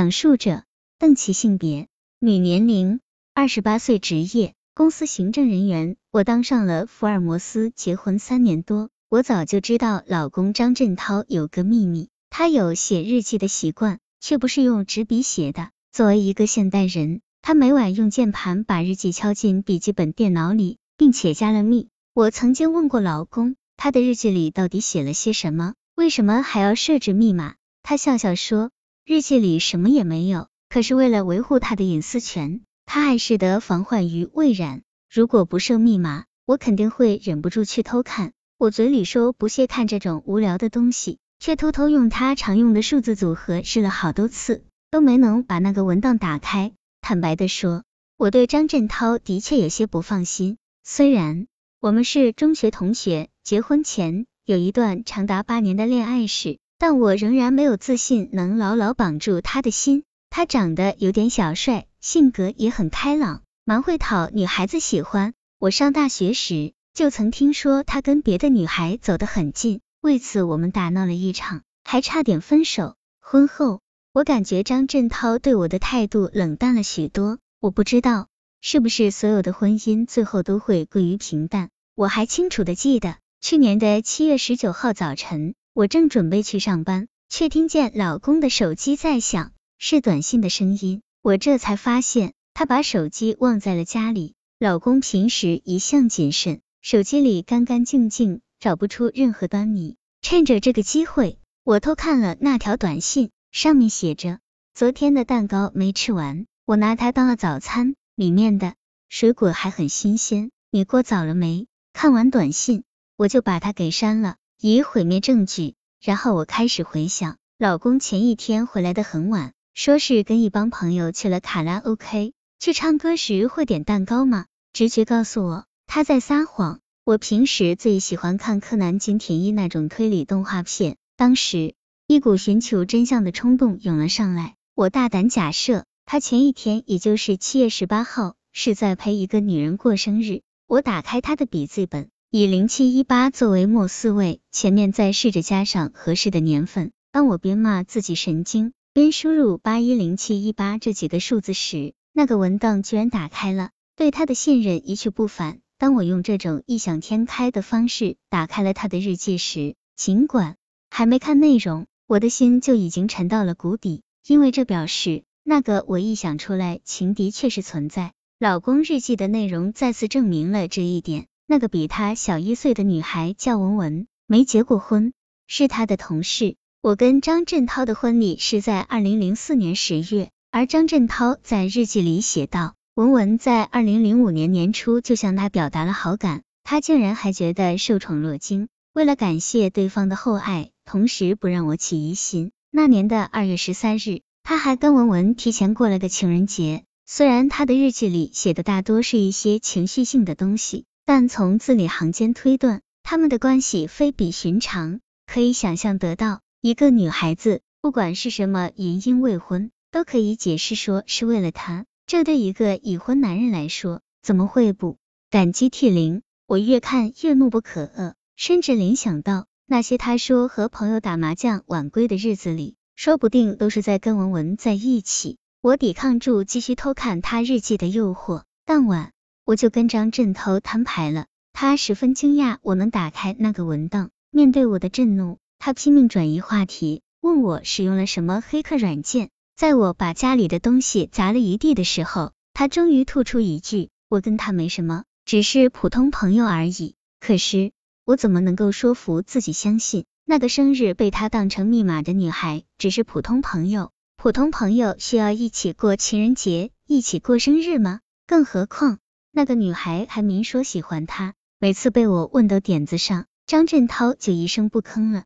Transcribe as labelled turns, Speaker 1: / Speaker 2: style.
Speaker 1: 讲述者邓琪性别女年龄二十八岁职业公司行政人员。我当上了福尔摩斯结婚三年多，我早就知道老公张振涛有个秘密，他有写日记的习惯，却不是用纸笔写的。作为一个现代人，他每晚用键盘把日记敲进笔记本电脑里，并且加了密。我曾经问过老公，他的日记里到底写了些什么？为什么还要设置密码？他笑笑说。日记里什么也没有，可是为了维护他的隐私权，他还是得防患于未然。如果不设密码，我肯定会忍不住去偷看。我嘴里说不屑看这种无聊的东西，却偷偷用他常用的数字组合试了好多次，都没能把那个文档打开。坦白的说，我对张振涛的确有些不放心。虽然我们是中学同学，结婚前有一段长达八年的恋爱史。但我仍然没有自信能牢牢绑住他的心。他长得有点小帅，性格也很开朗，蛮会讨女孩子喜欢。我上大学时就曾听说他跟别的女孩走得很近，为此我们打闹了一场，还差点分手。婚后，我感觉张振涛对我的态度冷淡了许多。我不知道是不是所有的婚姻最后都会归于平淡。我还清楚的记得去年的七月十九号早晨。我正准备去上班，却听见老公的手机在响，是短信的声音。我这才发现他把手机忘在了家里。老公平时一向谨慎，手机里干干净净，找不出任何端倪。趁着这个机会，我偷看了那条短信，上面写着：昨天的蛋糕没吃完，我拿它当了早餐，里面的水果还很新鲜。你过早了没？看完短信，我就把它给删了。以毁灭证据，然后我开始回想，老公前一天回来的很晚，说是跟一帮朋友去了卡拉 OK，去唱歌时会点蛋糕吗？直觉告诉我他在撒谎。我平时最喜欢看柯南、金田一那种推理动画片，当时一股寻求真相的冲动涌了上来，我大胆假设，他前一天，也就是七月十八号，是在陪一个女人过生日。我打开他的笔记本。以零七一八作为末四位，前面再试着加上合适的年份。当我边骂自己神经，边输入八一零七一八这几个数字时，那个文档居然打开了。对他的信任一去不返。当我用这种异想天开的方式打开了他的日记时，尽管还没看内容，我的心就已经沉到了谷底，因为这表示那个我臆想出来情敌确实存在。老公日记的内容再次证明了这一点。那个比他小一岁的女孩叫文文，没结过婚，是他的同事。我跟张振涛的婚礼是在二零零四年十月，而张振涛在日记里写道，文文在二零零五年年初就向他表达了好感，他竟然还觉得受宠若惊。为了感谢对方的厚爱，同时不让我起疑心，那年的二月十三日，他还跟文文提前过了个情人节。虽然他的日记里写的大多是一些情绪性的东西。但从字里行间推断，他们的关系非比寻常，可以想象得到，一个女孩子不管是什么原因未婚，都可以解释说是为了他。这对一个已婚男人来说，怎么会不感激涕零？我越看越怒不可遏，甚至联想到那些他说和朋友打麻将晚归的日子里，说不定都是在跟文文在一起。我抵抗住继续偷看他日记的诱惑，当晚。我就跟张振涛摊牌了，他十分惊讶我能打开那个文档。面对我的震怒，他拼命转移话题，问我使用了什么黑客软件。在我把家里的东西砸了一地的时候，他终于吐出一句：“我跟他没什么，只是普通朋友而已。”可是我怎么能够说服自己相信，那个生日被他当成密码的女孩只是普通朋友？普通朋友需要一起过情人节，一起过生日吗？更何况。那个女孩还明说喜欢他，每次被我问到点子上，张振涛就一声不吭了。